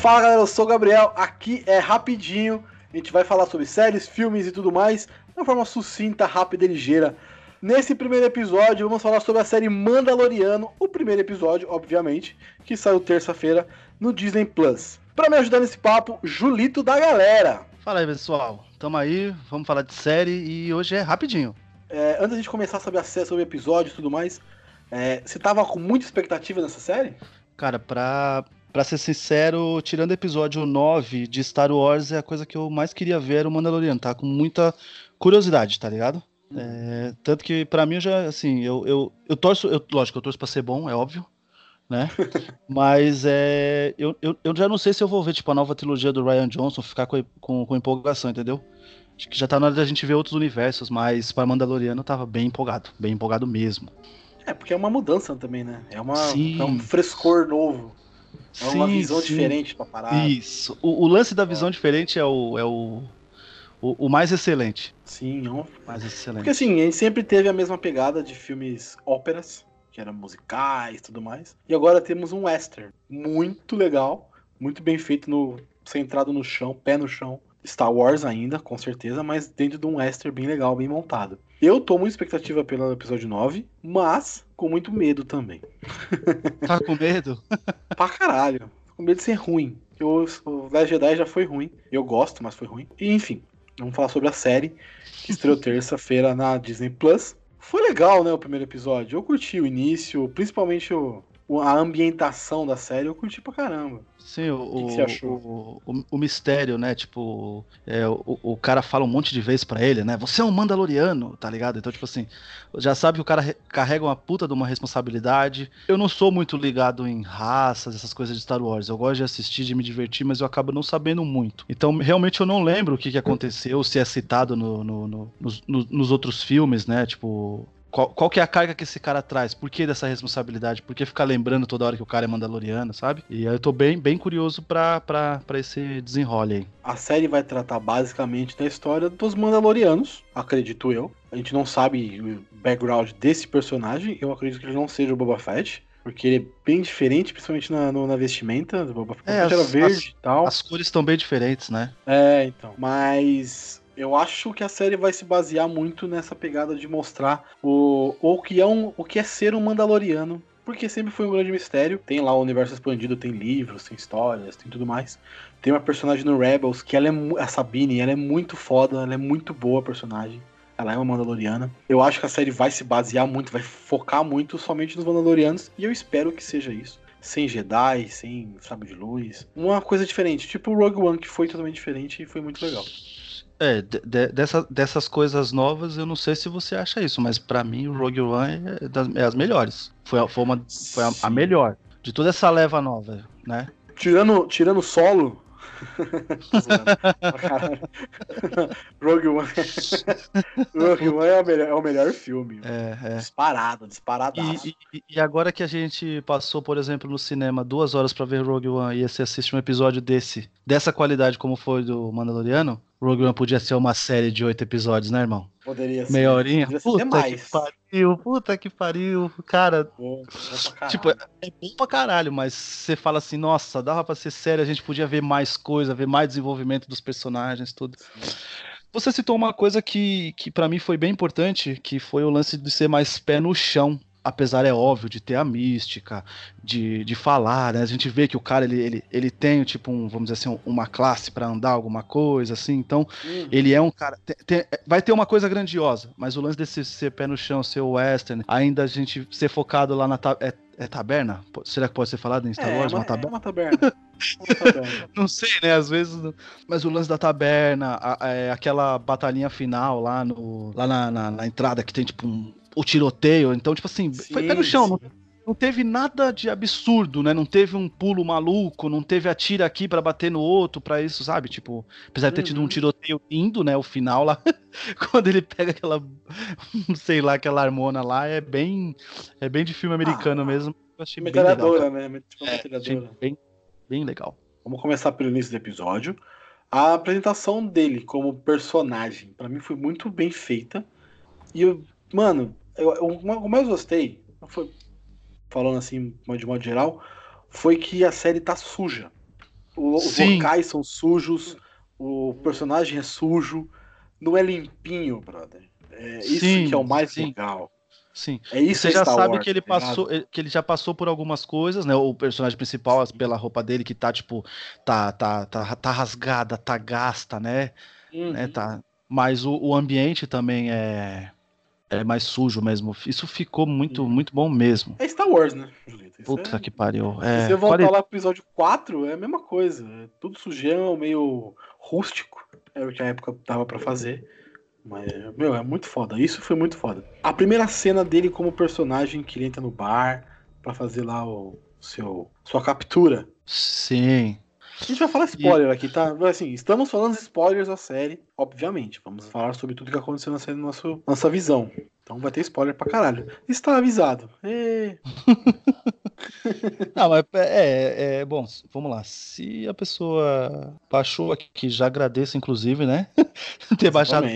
Fala galera, eu sou o Gabriel, aqui é rapidinho. A gente vai falar sobre séries, filmes e tudo mais, de uma forma sucinta, rápida e ligeira. Nesse primeiro episódio, vamos falar sobre a série Mandaloriano, o primeiro episódio, obviamente, que saiu terça-feira no Disney Plus. Para me ajudar nesse papo, Julito da galera. Fala aí, pessoal. Tamo aí, vamos falar de série e hoje é rapidinho. É, antes de gente começar sobre a série, sobre o episódio e tudo mais, é, você tava com muita expectativa nessa série? Cara, pra, pra ser sincero, tirando o episódio 9 de Star Wars, é a coisa que eu mais queria ver era o Mandaloriano. Tá com muita curiosidade, tá ligado? É, tanto que pra mim já, assim, eu, eu, eu torço, eu, lógico, eu torço pra ser bom, é óbvio, né? Mas é, eu, eu, eu já não sei se eu vou ver, tipo, a nova trilogia do Ryan Johnson, ficar com, com, com empolgação, entendeu? Acho que já tá na hora da gente ver outros universos, mas para Mandaloriano eu tava bem empolgado, bem empolgado mesmo. É, porque é uma mudança também, né? É, uma, é um frescor novo. É uma sim, visão sim. diferente pra parar. Isso. O, o lance da visão é. diferente é o, é o, o, o, mais excelente. Sim, é um... mais excelente. Porque assim, a gente sempre teve a mesma pegada de filmes óperas, que eram musicais e tudo mais. E agora temos um western muito legal, muito bem feito, no, centrado no chão, pé no chão. Star Wars ainda, com certeza, mas dentro de um western bem legal, bem montado. Eu tô muito expectativa pelo episódio 9, mas com muito medo também. Tá com medo? pra caralho. Com medo de ser ruim. Eu, o Last Jedi já foi ruim. Eu gosto, mas foi ruim. E enfim, vamos falar sobre a série que estreou terça-feira na Disney Plus. Foi legal, né, o primeiro episódio. Eu curti o início, principalmente o, a ambientação da série, eu curti pra caramba. Sim, o, o que, que você achou? O, o, o, mistério, né? Tipo, é, o, o cara fala um monte de vezes para ele, né? Você é um Mandaloriano, tá ligado? Então, tipo assim, já sabe que o cara carrega uma puta de uma responsabilidade. Eu não sou muito ligado em raças, essas coisas de Star Wars. Eu gosto de assistir, de me divertir, mas eu acabo não sabendo muito. Então, realmente, eu não lembro o que, que aconteceu, se é citado no, no, no, nos, nos outros filmes, né? Tipo, qual, qual que é a carga que esse cara traz? Por que dessa responsabilidade? Por que ficar lembrando toda hora que o cara é mandaloriano, sabe? E eu tô bem, bem curioso pra, pra, pra esse desenrole aí. A série vai tratar basicamente da história dos mandalorianos, acredito eu. A gente não sabe o background desse personagem. Eu acredito que ele não seja o Boba Fett. Porque ele é bem diferente, principalmente na, no, na vestimenta. O Boba Fett é, era verde as, e tal. As cores estão bem diferentes, né? É, então. Mas eu acho que a série vai se basear muito nessa pegada de mostrar o, o, que, é um, o que é ser um Mandaloriano. Porque sempre foi um grande mistério. Tem lá o universo expandido, tem livros, tem histórias, tem tudo mais. Tem uma personagem no Rebels que ela é a Sabine, ela é muito foda, ela é muito boa personagem. Ela é uma Mandaloriana. Eu acho que a série vai se basear muito, vai focar muito somente nos Mandalorianos. E eu espero que seja isso sem Jedi, sem sabe de luz. Uma coisa diferente, tipo o Rogue One, que foi totalmente diferente e foi muito legal. É, de, dessa, dessas coisas novas, eu não sei se você acha isso, mas para mim o Rogue One é, das, é as melhores. Foi, foi, uma, foi a, a, melhor de toda essa leva nova, né? Tirando, tirando solo, Rogue One. Rogue One é o melhor, é o melhor filme. É, é. Disparado, disparado. E, e, e, agora que a gente passou, por exemplo, no cinema duas horas para ver Rogue One e você assiste um episódio desse, dessa qualidade como foi do Mandaloriano, Rogue One podia ser uma série de oito episódios, né, irmão? Poderia ser. Meia horinha? Puta mais. que pariu, puta que pariu. Cara, tipo, é, é bom pra caralho, mas você fala assim, nossa, dava pra ser sério, a gente podia ver mais coisa, ver mais desenvolvimento dos personagens, tudo. Sim. Você citou uma coisa que, que para mim foi bem importante, que foi o lance de ser mais pé no chão apesar é óbvio de ter a mística, de, de falar, né? A gente vê que o cara ele, ele, ele tem tipo um, vamos dizer assim, uma classe para andar alguma coisa assim. Então, uhum. ele é um cara tem, tem, vai ter uma coisa grandiosa, mas o lance desse ser pé no chão, ser western, ainda a gente ser focado lá na é, é taberna? Será que pode ser falado em Star é, Wars? É uma, uma taberna? É uma taberna. não sei, né? Às vezes. Mas o lance da taberna, a, a, é, aquela batalhinha final lá, no, lá na, na, na entrada que tem tipo um, o tiroteio. Então, tipo assim, sim, foi pé no chão. Não, não, teve nada de absurdo, né? Não teve um pulo maluco, não teve a tira aqui para bater no outro, para isso, sabe? Tipo, apesar de ter tido um uhum. tiroteio lindo, né? O final lá, quando ele pega aquela, sei lá, aquela harmona lá, é bem, é bem de filme americano ah, mesmo. Eu achei metralhadora, né? Tipo, é, bem, bem legal. Vamos começar pelo início do episódio. A apresentação dele como personagem, para mim, foi muito bem feita. E eu, mano, eu, eu, o que eu mais gostei, foi, falando assim de modo geral, foi que a série tá suja. os locais são sujos, o personagem é sujo, não é limpinho, brother. É isso sim, que é o mais sim. legal. Sim. É isso Você já sabe Wars, que ele tá passou, que ele já passou por algumas coisas, né? O personagem principal, pela roupa dele, que tá, tipo, tá, tá, tá, tá rasgada, tá gasta, né? Uhum. né tá... Mas o, o ambiente também é é mais sujo mesmo. Isso ficou muito, muito bom mesmo. É Star Wars, né, Julito? Puta é... que pariu. É... Se você voltar Quali... lá pro episódio 4, é a mesma coisa. É tudo sujão, meio rústico. É o que a época tava para fazer. Mas, meu, é muito foda. Isso foi muito foda. A primeira cena dele como personagem que ele entra no bar para fazer lá o seu sua captura. Sim. A gente vai falar spoiler e... aqui, tá? Assim, estamos falando spoilers da série, obviamente. Vamos falar sobre tudo que aconteceu na série na nossa, nossa visão. Então vai ter spoiler pra caralho. Está avisado. E... Não, mas é, é, bom, vamos lá. Se a pessoa baixou aqui, já agradeço, inclusive, né? ter baixado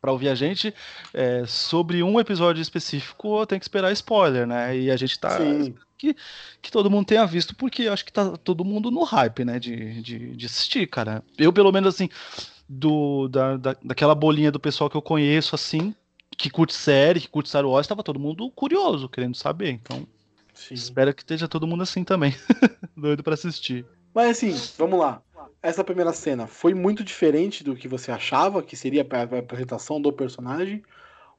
para ouvir a gente. É, sobre um episódio específico, tem que esperar spoiler, né? E a gente tá. Que, que todo mundo tenha visto, porque acho que tá todo mundo no hype, né? De, de, de assistir, cara. Eu, pelo menos, assim, do, da, da, daquela bolinha do pessoal que eu conheço, assim, que curte série, que curte Star Wars, tava todo mundo curioso, querendo saber. Então, Sim. espero que esteja todo mundo assim também, doido para assistir. Mas assim, vamos lá. Essa primeira cena foi muito diferente do que você achava que seria a apresentação do personagem?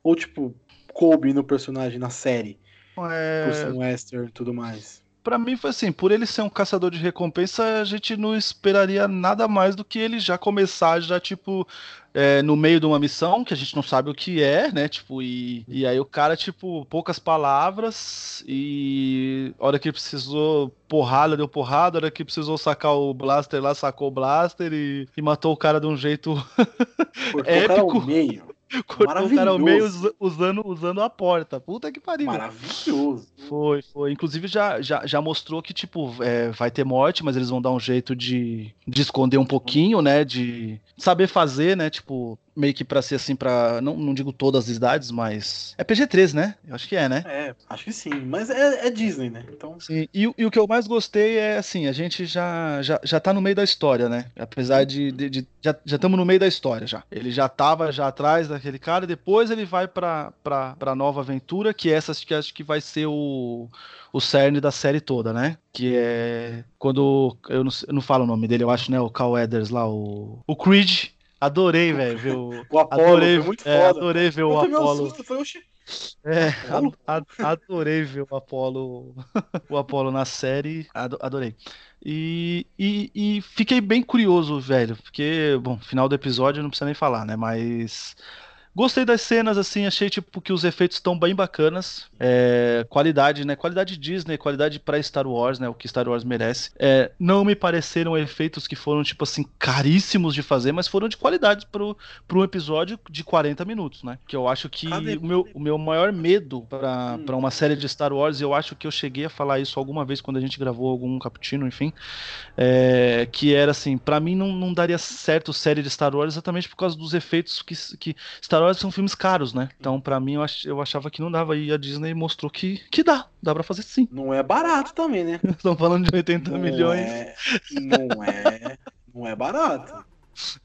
Ou, tipo, coube no personagem na série? É... Por ser um western e tudo mais? Pra mim foi assim, por ele ser um caçador de recompensa, a gente não esperaria nada mais do que ele já começar já, tipo, é, no meio de uma missão que a gente não sabe o que é, né? Tipo, e, e aí o cara, tipo, poucas palavras e hora que precisou porrada, deu porrada, hora que precisou sacar o blaster lá, sacou o blaster e, e matou o cara de um jeito épico. Cara ao meio usando, usando a porta. Puta que pariu. Maravilhoso. Foi, foi. Inclusive já, já, já mostrou que, tipo, é, vai ter morte, mas eles vão dar um jeito de, de esconder um pouquinho, né? De saber fazer, né? Tipo, meio que pra ser assim, pra. Não, não digo todas as idades, mas. É PG-13, né? Eu acho que é, né? É, acho que sim. Mas é, é Disney, né? Então. Sim. E, e, o que eu mais gostei é assim, a gente já, já, já tá no meio da história, né? Apesar de. de, de já estamos no meio da história já. Ele já tava já atrás daquele cara, depois ele vai pra, pra, pra nova aventura, que essa que acho que vai ser o o cerne da série toda, né? Que é quando. Eu não, eu não falo o nome dele, eu acho, né? O Cal Eders lá, o. O Creed, Adorei, velho. O, o Apollo adorei, muito é, foda. Adorei ver o Apollo. Susto, foi, É, adorei ver o Apollo, o Apollo na série, adorei. E, e, e, fiquei bem curioso, velho, porque, bom, final do episódio não precisa nem falar, né? Mas Gostei das cenas, assim, achei tipo que os efeitos estão bem bacanas. É, qualidade, né? Qualidade Disney, qualidade para Star Wars, né? O que Star Wars merece. É, não me pareceram efeitos que foram, tipo assim, caríssimos de fazer, mas foram de qualidade pro, pro um episódio de 40 minutos, né? Que eu acho que o meu, o meu maior medo para hum. uma série de Star Wars, eu acho que eu cheguei a falar isso alguma vez quando a gente gravou algum cappuccino, enfim, é, que era assim, para mim não, não daria certo série de Star Wars exatamente por causa dos efeitos que, que Star Star Wars são filmes caros, né? Então, para mim, eu, ach, eu achava que não dava. E a Disney mostrou que, que dá. Dá pra fazer sim. Não é barato também, né? Estão falando de 80 não milhões. É, não é. Não é barato.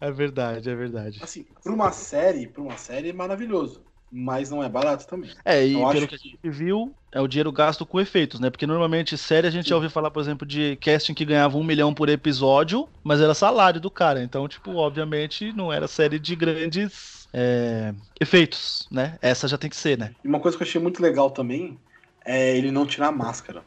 É verdade, é verdade. Assim, pra uma série, pra uma série é maravilhoso mas não é barato também. É, e Eu pelo que a gente viu, é o dinheiro gasto com efeitos, né? Porque normalmente série a gente Sim. já ouviu falar, por exemplo, de casting que ganhava um milhão por episódio, mas era salário do cara. Então, tipo, obviamente não era série de grandes é, efeitos, né? Essa já tem que ser, né? E uma coisa que eu achei muito legal também é ele não tirar a máscara.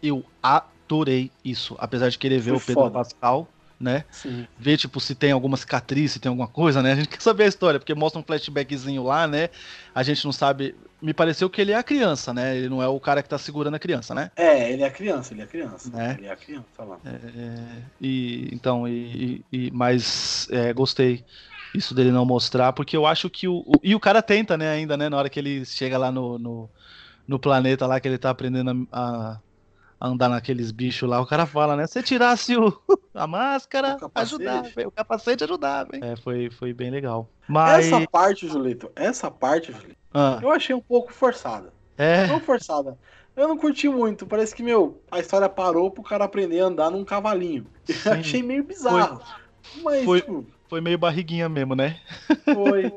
Eu adorei isso, apesar de querer ver Foi o Pedro foda. Pascal né? Sim. Ver, tipo, se tem alguma cicatriz, se tem alguma coisa, né? A gente quer saber a história, porque mostra um flashbackzinho lá, né? A gente não sabe. Me pareceu que ele é a criança, né? Ele não é o cara que tá segurando a criança, né? É, ele é a criança, ele é a criança. É. Ele é a criança lá. É, e, então, e, e mas é, gostei isso dele não mostrar, porque eu acho que o, o, E o cara tenta, né, ainda, né? Na hora que ele chega lá no, no, no planeta lá, que ele tá aprendendo a, a andar naqueles bichos lá, o cara fala, né? Se tirasse o, a máscara, ajudava, o capacete ajudava, hein? É, foi, foi bem legal. Mas... Essa parte, Julito, essa parte, Julito, ah. eu achei um pouco forçada. É. Não forçada. Eu não curti muito. Parece que, meu, a história parou pro cara aprender a andar num cavalinho. Eu achei meio bizarro. Foi, mas, foi, tipo, foi meio barriguinha mesmo, né? Foi.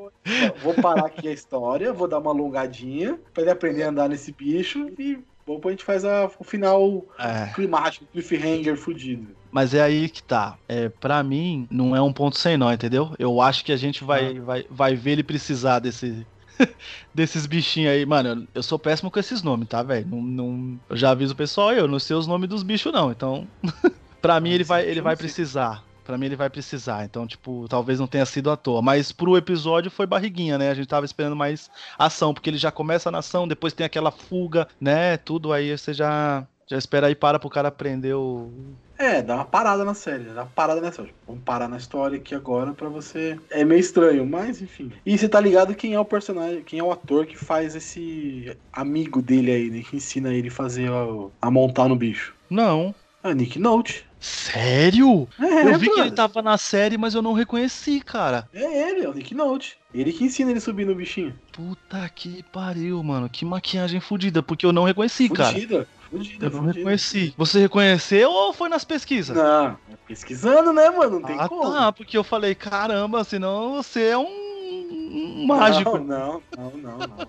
vou parar aqui a história, vou dar uma alongadinha pra ele aprender a andar nesse bicho e depois a gente faz a, o final é. climático, cliffhanger fudido. Mas é aí que tá. É, para mim, não é um ponto sem nó, entendeu? Eu acho que a gente vai, ah. vai, vai ver ele precisar desse, desses bichinhos aí. Mano, eu sou péssimo com esses nomes, tá, velho? Não, não, eu já aviso o pessoal, eu não sei os nomes dos bichos, não. Então, pra mim, ele vai, ele vai precisar. Pra mim ele vai precisar. Então, tipo, talvez não tenha sido à toa. Mas pro episódio foi barriguinha, né? A gente tava esperando mais ação, porque ele já começa na ação, depois tem aquela fuga, né? Tudo aí você já. Já espera aí para pro cara aprender o. É, dá uma parada na série, dá uma parada nessa. Vamos parar na história aqui agora pra você. É meio estranho, mas enfim. E você tá ligado quem é o personagem, quem é o ator que faz esse amigo dele aí, né? Que ensina ele a fazer a, a montar no bicho? Não. É Nick Note. Sério? É, eu vi mano. que ele tava na série, mas eu não reconheci, cara. É ele, é o Nick Note. Ele que ensina ele a subir no bichinho. Puta que pariu, mano. Que maquiagem fodida, porque eu não reconheci, fudida, cara. Fudida, fudida. Eu não fudida. reconheci. Você reconheceu ou foi nas pesquisas? Não, pesquisando, né, mano? Não tem ah, como. Ah, porque eu falei, caramba, senão você é um um mágico. Não, não, não, não. não.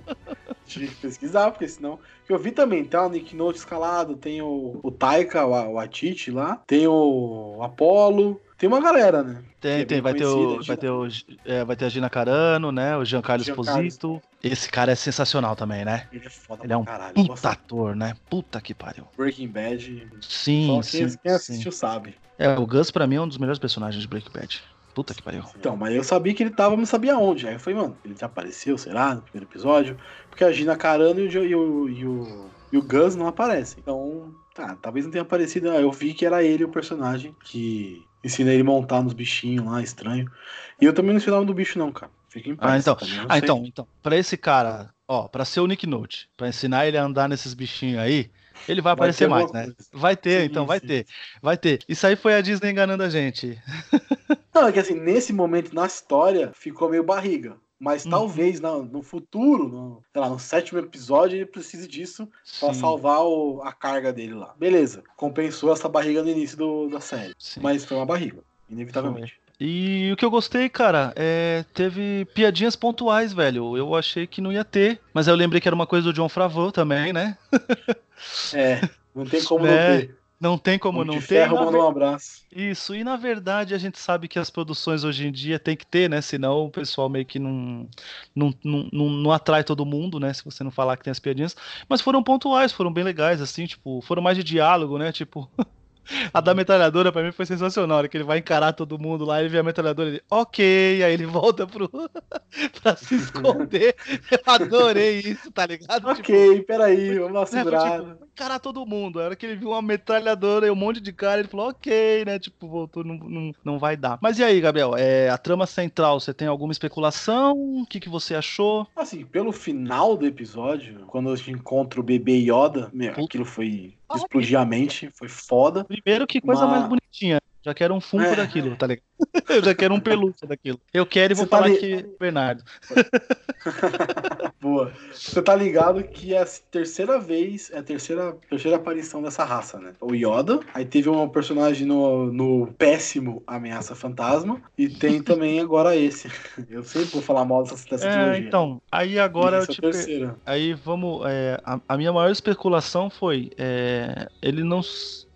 Tive que pesquisar, porque senão. Eu vi também, tá? O Nick Note escalado, tem o, o Taika, o, o Atiti lá, tem o Apollo. Tem uma galera, né? Tem, é tem. Vai ter, o, vai, ter o, é, vai ter a Gina Carano, né? O Giancarlo Esposito. Esse cara é sensacional também, né? Ele é foda Ele é um caralho. puta ator, né? Puta que pariu. Breaking Bad. Sim, Só quem, sim. Quem assistiu sim. sabe. É, o Gus pra mim é um dos melhores personagens de Breaking Bad. Puta que pariu. Então, mas eu sabia que ele tava, mas não sabia onde. Aí eu falei, mano, ele já apareceu, será, no primeiro episódio? Porque a Gina Carano e o, e o, e o, e o Gus não aparecem. Então, tá, talvez não tenha aparecido. Eu vi que era ele o personagem que ensina ele a montar nos bichinhos lá, estranho. E eu também não ensinava do bicho, não, cara. Fica em paz. Ah, então, ah, então, então, pra esse cara, ó, pra ser o Nick Note, pra ensinar ele a andar nesses bichinhos aí, ele vai, vai aparecer mais, né? Vai ter, sim, então vai sim. ter. Vai ter. Isso aí foi a Disney enganando a gente. Não, é que assim, nesse momento na história ficou meio barriga. Mas uhum. talvez no, no futuro, no, lá, no sétimo episódio, ele precise disso para salvar o, a carga dele lá. Beleza, compensou essa barriga no início do, da série. Sim. Mas foi uma barriga, inevitavelmente. Foi. E o que eu gostei, cara, é teve piadinhas pontuais, velho. Eu achei que não ia ter, mas eu lembrei que era uma coisa do John Favreau também, né? é, não tem como é. não ter. Não tem como não ter. Ferro manda um abraço. Isso, e na verdade a gente sabe que as produções hoje em dia tem que ter, né? Senão o pessoal meio que não, não, não, não, não atrai todo mundo, né? Se você não falar que tem as piadinhas. Mas foram pontuais, foram bem legais, assim, tipo, foram mais de diálogo, né? Tipo. A da metralhadora pra mim foi sensacional. hora que ele vai encarar todo mundo lá, ele vê a metralhadora e ele, ok, aí ele volta pro... pra se esconder. Eu adorei isso, tá ligado? Ok, tipo, peraí, vamos lá segurar. Né, tipo, encarar todo mundo. A hora que ele viu uma metralhadora e um monte de cara, ele falou, ok, né? Tipo, voltou, não, não, não vai dar. Mas e aí, Gabriel? É, a trama central, você tem alguma especulação? O que, que você achou? Assim, pelo final do episódio, quando a gente encontra o bebê Yoda, meu, aquilo foi explodir a mente, foi foda. Primeiro, que coisa mais bonitinha. Já quero um funko é. daquilo, tá ligado? Eu já quero um pelúcia daquilo. Eu quero e vou Você tá falar tá li... que Bernardo. Boa. Você tá ligado que é a terceira vez, é a terceira, terceira aparição dessa raça, né? O Yoda, aí teve um personagem no, no péssimo Ameaça Fantasma, e tem também agora esse. Eu sempre vou falar mal dessa, dessa é, trilogia. Então, aí agora eu te... Aí vamos. É, a, a, minha maior especulação foi: é, ele não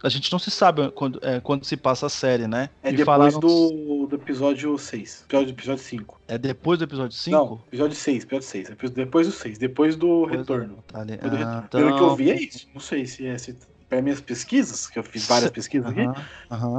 a gente não se sabe quando, é, quando se passa a série, né? É e depois falaram... do, do episódio 6. Episódio, episódio 5. É depois do episódio 5? Não, episódio 6, episódio 6. Depois do 6, depois do depois retorno. Do... Ah, do retorno. Então... Pelo que eu vi é isso. Não sei se é. Se para minhas pesquisas, que eu fiz várias pesquisas aqui,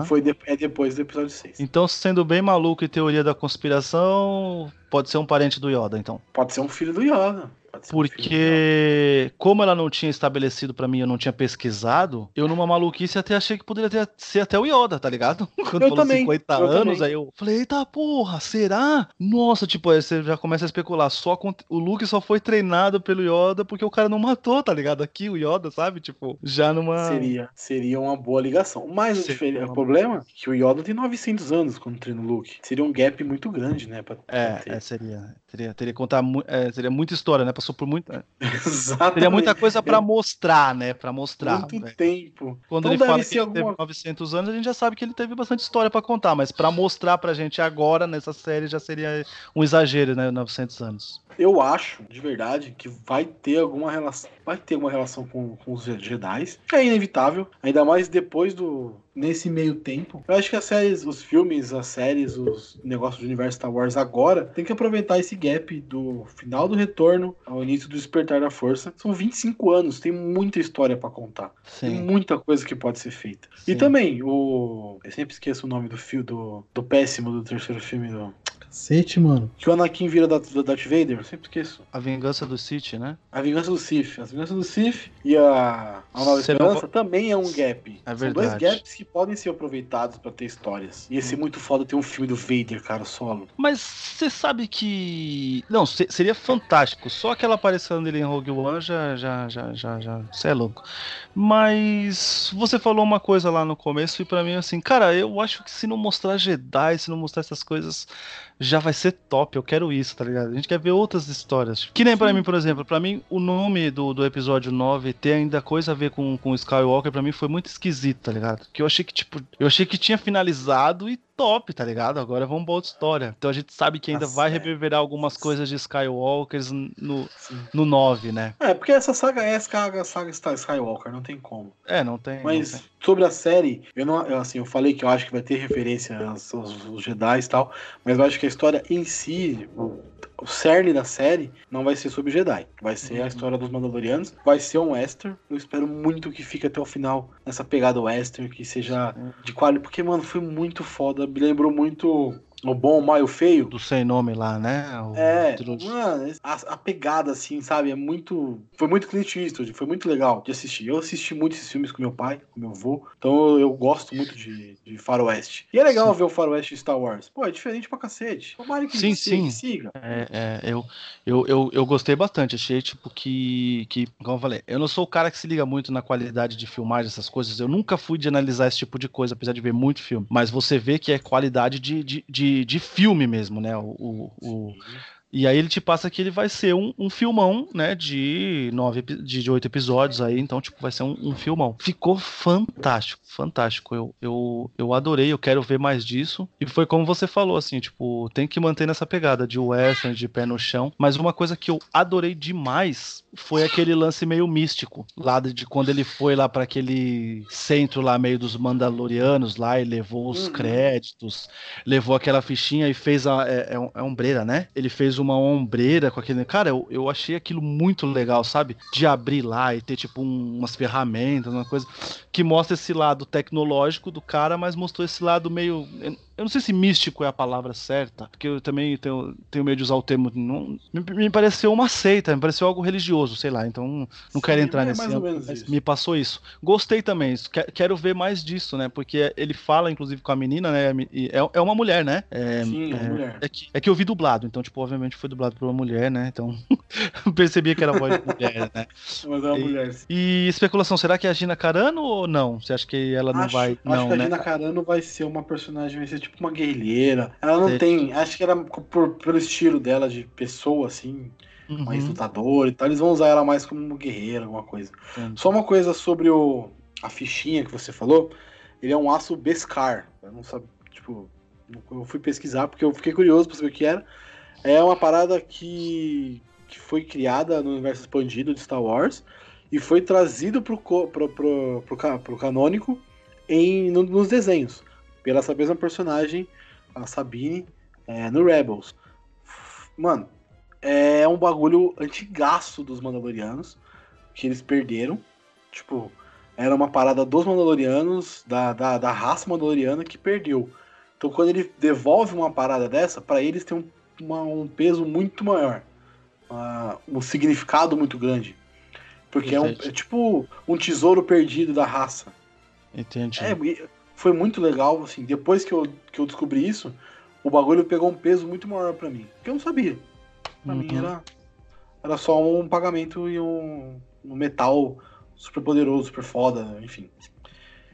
foi de, é depois do episódio 6. Então, sendo bem maluco e teoria da conspiração, pode ser um parente do Yoda, então. Pode ser um filho do Yoda. Porque, como ela não tinha estabelecido para mim, eu não tinha pesquisado, eu numa maluquice até achei que poderia ter, ser até o Yoda, tá ligado? Quando eu falou também, 50 eu anos, também. aí eu falei, eita porra, será? Nossa, tipo, aí você já começa a especular. Só o Luke só foi treinado pelo Yoda porque o cara não matou, tá ligado? Aqui o Yoda, sabe? Tipo, já numa. Seria, seria uma boa ligação. Mas seria o, problema é que o Yoda tem 900 anos quando treina o Luke. Seria um gap muito grande, né? Pra, é, é, seria. Teria, teria que contar. É, seria muita história, né? Pra por muita. Exatamente. Teria muita coisa para mostrar, né? Para mostrar. Muito véio. tempo. Quando então ele fala que ele alguma... teve 900 anos, a gente já sabe que ele teve bastante história para contar, mas para mostrar pra gente agora nessa série já seria um exagero, né? 900 anos. Eu acho, de verdade, que vai ter alguma relação. Vai ter uma relação com, com os Jedi. É inevitável. Ainda mais depois do. Nesse meio tempo. Eu acho que as séries, os filmes, as séries, os negócios do universo Star Wars agora tem que aproveitar esse gap do final do retorno ao início do despertar da força. São 25 anos, tem muita história para contar. Sim. Tem muita coisa que pode ser feita. Sim. E também, o. Eu sempre esqueço o nome do fio do, do péssimo do terceiro filme do. Cacete, mano. Que o Anakin vira da, da Darth Vader, eu sempre esqueço. A Vingança do Sith, né? A Vingança do Sith. A Vingança do Sith e a, a Nova Você Esperança não... também é um gap. É verdade. São dois gaps que podem ser aproveitados para ter histórias. Ia ser hum. muito foda ter um filme do Vader, cara, solo. Mas você sabe que... Não, seria fantástico. Só aquela aparição dele em Rogue One já... já, já, já, já... Você é louco. Mas você falou uma coisa lá no começo e para mim assim, cara, eu acho que se não mostrar Jedi, se não mostrar essas coisas, já vai ser top. Eu quero isso, tá ligado? A gente quer ver outras histórias. Que nem para mim, por exemplo, para mim o nome do, do episódio 9 ter ainda coisa a ver com, com Skywalker, para mim foi muito esquisito, tá ligado? Que eu achei que tipo, eu achei que tinha finalizado e top, tá ligado? Agora vamos pra outra história. Então a gente sabe que ainda Nossa, vai reverberar algumas coisas de Skywalkers no, no 9, né? É, porque essa saga é a saga, saga Skywalker, não tem como. É, não tem. Mas não tem. sobre a série, eu não, eu, assim, eu falei que eu acho que vai ter referência aos, aos Jedi e tal, mas eu acho que a história em si, o cerne da série não vai ser sobre Jedi. Vai ser uhum. a história dos Mandalorianos. Vai ser um western. Eu espero muito que fique até o final nessa pegada western, que seja de qualidade. Porque, mano, foi muito foda. Me lembrou muito o bom, o mal e o feio. Do sem nome lá, né? O é, mano, a, a, pegada, assim, sabe? É muito. Foi muito Clint Eastwood, foi muito legal de assistir. Eu assisti muito esses filmes com meu pai, com meu avô. Então eu, gosto muito de, de Faroeste. E é legal sim. ver o Faroeste Star Wars. Pô, é diferente pra cacete. Tomara que sim, sim. siga. É, é, eu, eu, eu, eu gostei bastante. Achei, tipo, que, que. Como eu falei, eu não sou o cara que se liga muito na qualidade de filmagem, essas coisas. Eu nunca fui de analisar esse tipo de coisa, apesar de ver muito filme. Mas você vê que é qualidade de, de, de de, filme mesmo, né? O, o, o, e aí ele te passa que ele vai ser um, um filmão, né? De nove, de oito episódios aí, então, tipo, vai ser um, um, filmão. Ficou fantástico, fantástico. Eu, eu, eu adorei, eu quero ver mais disso. E foi como você falou, assim, tipo, tem que manter nessa pegada de western, de pé no chão. Mas uma coisa que eu adorei demais foi aquele lance meio místico, lá de quando ele foi lá para aquele centro lá meio dos Mandalorianos lá e levou os uhum. créditos, levou aquela fichinha e fez a é, é, é ombreira, né? Ele fez uma ombreira com aquele. Cara, eu, eu achei aquilo muito legal, sabe? De abrir lá e ter, tipo, um, umas ferramentas, uma coisa que mostra esse lado tecnológico do cara, mas mostrou esse lado meio. Eu não sei se místico é a palavra certa, porque eu também tenho, tenho medo de usar o termo. Não, me, me, pareceu uma seita, me pareceu algo religioso, sei lá. Então não Sim, quero entrar é nesse. Mas me passou isso. Gostei também, quero ver mais disso, né? Porque ele fala, inclusive, com a menina, né? É, é uma mulher, né? É, Sim, é uma mulher. É que, é que eu vi dublado, então, tipo, obviamente foi dublado por uma mulher, né? Então percebia que era voz de mulher, né? Mas é uma e, mulher. E especulação, será que é a Gina Carano ou não? Você acha que ela não acho, vai. Acho não, que a né? Gina Carano vai ser uma personagem, vai ser tipo uma guerrilheira. Ela não tem. Acho que era por, pelo estilo dela de pessoa, assim. Uhum. Mais lutadora e tal. Eles vão usar ela mais como guerreira, alguma coisa. Só uma coisa sobre o, a fichinha que você falou. Ele é um aço Beskar. Eu não sabia, tipo, eu fui pesquisar porque eu fiquei curioso para saber o que era. É uma parada que, que foi criada no universo expandido de Star Wars e foi trazido pro, pro, pro, pro, pro canônico em, no, nos desenhos, pela essa mesma personagem, a Sabine, é, no Rebels. Mano, é um bagulho antigaço dos Mandalorianos, que eles perderam. Tipo, era uma parada dos Mandalorianos, da, da, da raça Mandaloriana, que perdeu. Então, quando ele devolve uma parada dessa, para eles tem um, uma, um peso muito maior. Um significado muito grande. Porque é, um, é, tipo um tesouro perdido da raça. Entendi. É, foi muito legal, assim, depois que eu, que eu descobri isso, o bagulho pegou um peso muito maior para mim. Porque eu não sabia. Pra uhum. mim era, era só um pagamento e um, um metal super poderoso, super foda, enfim.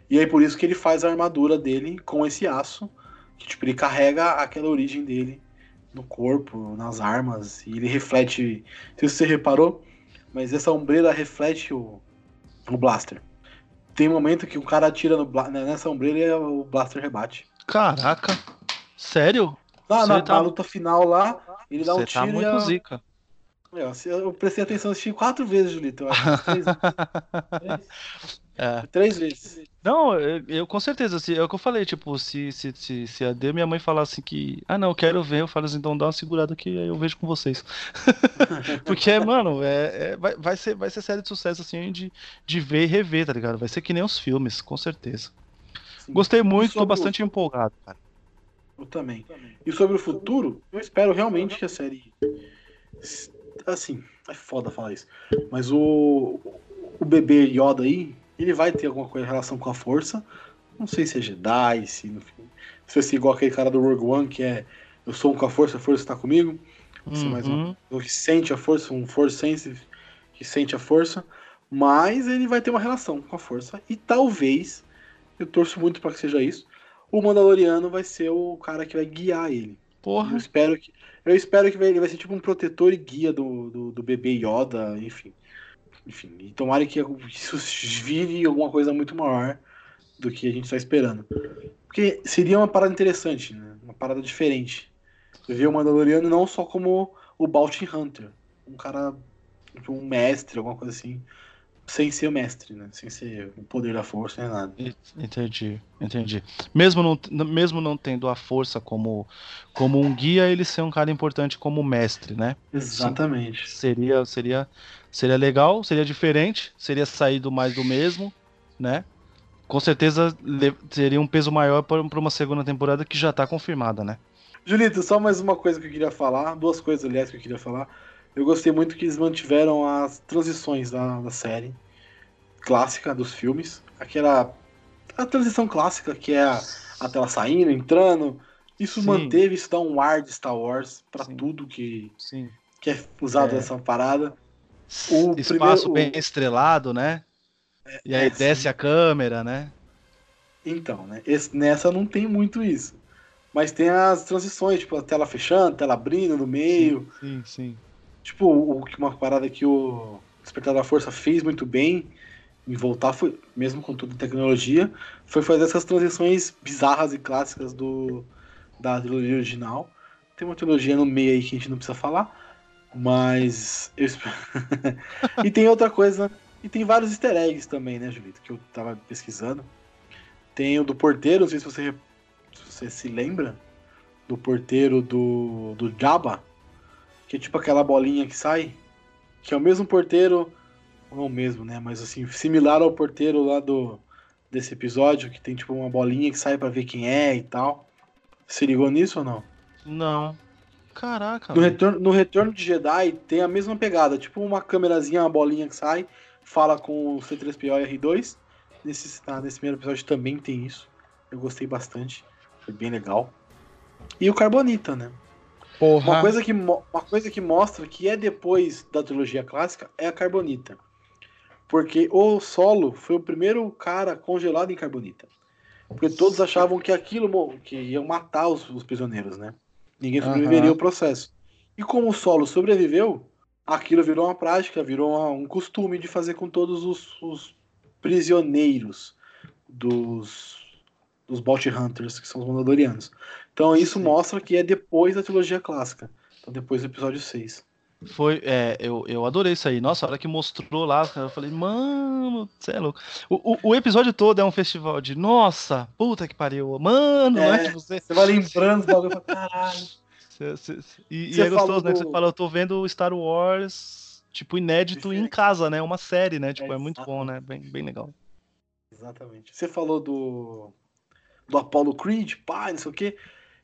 E aí por isso que ele faz a armadura dele com esse aço, que tipo, ele carrega aquela origem dele no corpo, nas armas, e ele reflete. Não sei se você reparou, mas essa ombreira reflete o, o blaster. Tem momento que o cara atira no, nessa ombreira e o blaster rebate. Caraca! Sério? Ah, na, tá... na, luta final lá, ele dá um tá tiro tá muito e a... zica. Eu, eu prestei atenção, assisti quatro vezes, Julito. Três, três, é. três vezes. Não, eu, eu, com certeza, assim, é o que eu falei, tipo, se, se, se, se a D minha mãe falar assim que, ah não, eu quero ver, eu falo assim, então dá uma segurada que aí eu vejo com vocês. Porque, mano, é, é, vai, vai, ser, vai ser série de sucesso, assim, de, de ver e rever, tá ligado? Vai ser que nem os filmes, com certeza. Sim. Gostei muito, tô bastante o... empolgado, cara. Eu também. E sobre o futuro, eu espero realmente que a série assim, é foda falar isso. Mas o, o bebê Yoda aí, ele vai ter alguma coisa em relação com a força. Não sei se é Jedi, se, enfim, se vai ser igual aquele cara do Rogue One, que é eu sou um com a força, a força está comigo. Uhum. mais um, um que sente a força, um force sensitive que sente a força. Mas ele vai ter uma relação com a força. E talvez, eu torço muito para que seja isso, o Mandaloriano vai ser o cara que vai guiar ele. Porra. Eu espero que, eu espero que ele vai ser tipo um protetor e guia do, do, do bebê Yoda, enfim. Enfim, e tomara que isso vire alguma coisa muito maior do que a gente está esperando. Porque seria uma parada interessante, né? Uma parada diferente. Ver o Mandaloriano não só como o Bounty Hunter, um cara, tipo, um mestre, alguma coisa assim sem ser o mestre, né? Sem ser o poder da força nem nada. Entendi, entendi. Mesmo não, mesmo não tendo a força como, como um guia, ele ser um cara importante como mestre, né? Exatamente. Sim, seria, seria, seria legal, seria diferente, seria saído mais do mesmo, né? Com certeza teria um peso maior para uma segunda temporada que já está confirmada, né? Julito, só mais uma coisa que eu queria falar, duas coisas, aliás, que eu queria falar. Eu gostei muito que eles mantiveram as transições da, da série clássica dos filmes. Aquela a transição clássica que é a, a tela saindo, entrando. Isso Sim. manteve, isso dá um ar de Star Wars para tudo que, Sim. que é usado é. nessa parada. O espaço primeiro, bem o... estrelado, né? É, e aí é, desce sim. a câmera, né? Então, né? Esse, nessa não tem muito isso. Mas tem as transições, tipo, a tela fechando, tela abrindo no meio. Sim, sim. sim. Tipo, uma parada que o Despertar da Força fez muito bem em voltar, foi, mesmo com toda a tecnologia, foi fazer essas transições bizarras e clássicas do, da trilogia original. Tem uma trilogia no meio aí que a gente não precisa falar, mas eu E tem outra coisa, e tem vários easter eggs também, né, Julito, que eu tava pesquisando. Tem o do porteiro, não sei se você, se você se lembra, do porteiro do, do Jabba, que é tipo aquela bolinha que sai, que é o mesmo porteiro, não o mesmo, né? Mas assim, similar ao porteiro lá do desse episódio, que tem tipo uma bolinha que sai para ver quem é e tal. Se ligou nisso ou não? Não. Caraca. No retorno, no retorno de Jedi tem a mesma pegada, tipo uma câmerazinha, uma bolinha que sai, fala com o C3PO e R2. Nesse, ah, nesse primeiro episódio também tem isso. Eu gostei bastante. Foi bem legal. E o Carbonita, né? Porra. Uma coisa, que, uma coisa que mostra que é depois da trilogia clássica é a Carbonita. Porque o Solo foi o primeiro cara congelado em Carbonita. Porque todos achavam que aquilo que iam matar os, os prisioneiros, né? Ninguém sobreviveria uhum. ao processo. E como o Solo sobreviveu, aquilo virou uma prática, virou uma, um costume de fazer com todos os, os prisioneiros dos, dos Bounty Hunters, que são os Mandalorianos. Então isso Sim. mostra que é depois da trilogia clássica. Então depois do episódio 6. Foi, é, eu, eu adorei isso aí. Nossa, a hora que mostrou lá, eu falei, mano, você é louco. O, o, o, episódio todo é um festival de, nossa, puta que pariu, mano, é, né? Você... você vai lembrando os bagulho caralho. Cê, cê, e, e é gostoso, né? Que você fala, eu tô vendo Star Wars, tipo, inédito Diferente. em casa, né? Uma série, né? Tipo, é, é muito bom, né? Bem, bem legal. Exatamente. Você falou do, do Apollo Creed, pá, não sei o quê.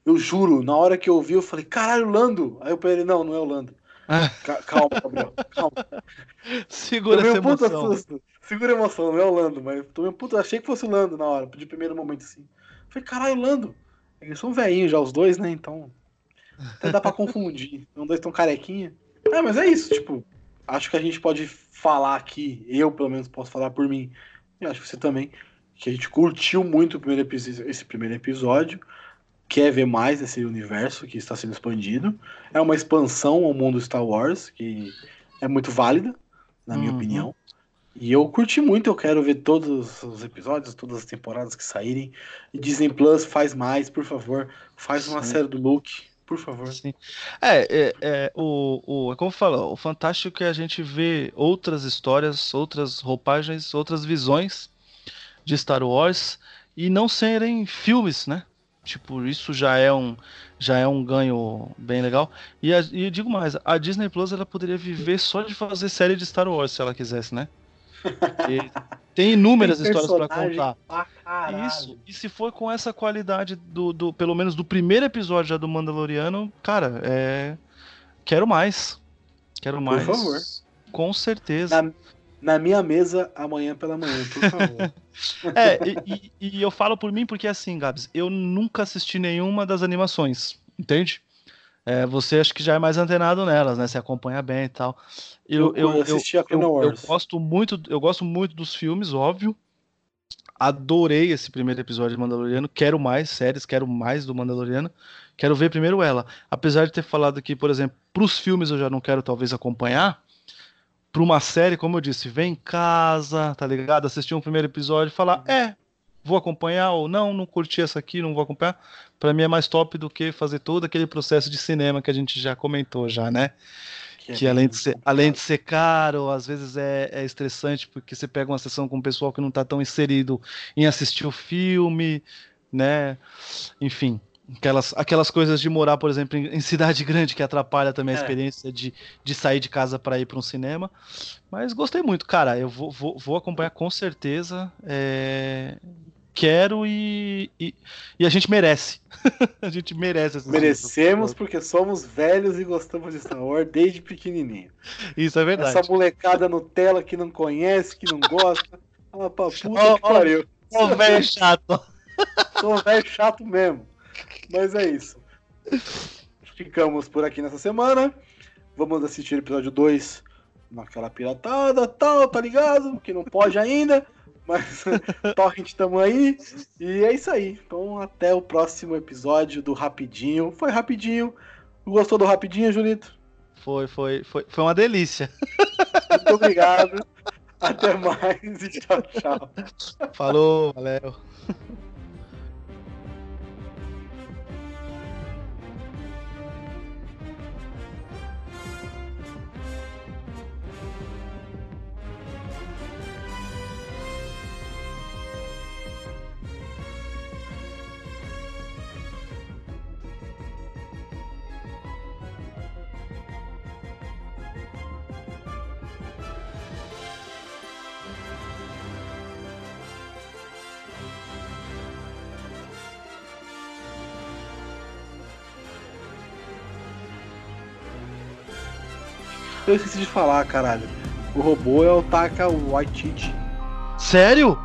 Eu juro, na hora que eu ouvi, eu falei, caralho, Lando. Aí eu falei, não, não é o Lando. Calma, Gabriel, calma. Segura essa emoção. Susto. Segura a emoção, não é o Lando, mas tomei um puto, achei que fosse o Lando na hora, de primeiro momento assim. Falei, caralho, Lando. Eles são velhinhos já, os dois, né? Então. Até dá pra confundir. Os dois estão carequinha. É, mas é isso, tipo. Acho que a gente pode falar aqui, eu pelo menos posso falar por mim, e acho que você também, que a gente curtiu muito primeiro esse primeiro episódio. Quer ver mais desse universo que está sendo expandido. É uma expansão ao mundo Star Wars, que é muito válida, na minha uhum. opinião. E eu curti muito, eu quero ver todos os episódios, todas as temporadas que saírem. E Disney Plus faz mais, por favor. Faz uma Sim. série do Luke, por favor. Sim. É, é, é o, o, é como falou, o fantástico é a gente vê outras histórias, outras roupagens, outras visões de Star Wars e não serem filmes, né? Tipo, isso já é um, já é um ganho bem legal. E, a, e digo mais, a Disney Plus ela poderia viver só de fazer série de Star Wars se ela quisesse, né? tem inúmeras tem histórias para contar. Isso. E se for com essa qualidade do, do, pelo menos do primeiro episódio já do Mandaloriano, cara, é quero mais. Quero mais. Por favor. Com certeza. Na, na minha mesa amanhã pela manhã, por favor. é, e, e, eu falo por mim porque assim, Gabs, eu nunca assisti nenhuma das animações, entende? É, você acho que já é mais antenado nelas, né? Você acompanha bem e tal. Eu, eu, eu, assisti eu, a Clone Wars. eu gosto muito, eu gosto muito dos filmes, óbvio. Adorei esse primeiro episódio de Mandaloriano. Quero mais séries, quero mais do Mandaloriano. Quero ver primeiro ela. Apesar de ter falado que, por exemplo, para os filmes eu já não quero talvez acompanhar pra uma série, como eu disse, vem em casa, tá ligado? Assistir um primeiro episódio e falar, uhum. é, vou acompanhar ou não, não curti essa aqui, não vou acompanhar. Para mim é mais top do que fazer todo aquele processo de cinema que a gente já comentou já, né? Que, é que além, de ser, além de ser caro, às vezes é, é estressante porque você pega uma sessão com um pessoal que não está tão inserido em assistir o filme, né? Enfim, Aquelas, aquelas coisas de morar, por exemplo, em, em cidade grande que atrapalha também a é. experiência de, de sair de casa para ir para um cinema. Mas gostei muito, cara. Eu vou, vou, vou acompanhar com certeza. É... Quero e, e, e, a gente merece. a gente merece Merecemos porque somos velhos e gostamos de Star Wars desde pequenininho. Isso é verdade. Essa molecada Nutella que não conhece, que não gosta. Fala pra puta oh, que pariu. Velho chato. Sou velho chato mesmo. Mas é isso. Ficamos por aqui nessa semana. Vamos assistir o episódio 2 naquela piratada, tal, tá ligado? Que não pode ainda. Mas torrent tamo aí. E é isso aí. Então até o próximo episódio do Rapidinho. Foi rapidinho. Gostou do Rapidinho, Julito? Foi, foi, foi, foi uma delícia. Muito obrigado. Até mais e tchau, tchau. Falou, valeu. Eu esqueci de falar, caralho. O robô é o Taka Waititi. Sério?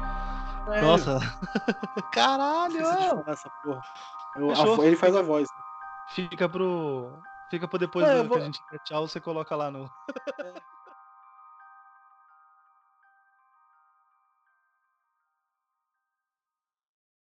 Nossa. Caralho! Essa porra. Eu, a, ele faz a voz. Fica pro. Fica pro depois é, do vou... que a gente tchau, você coloca lá no. É.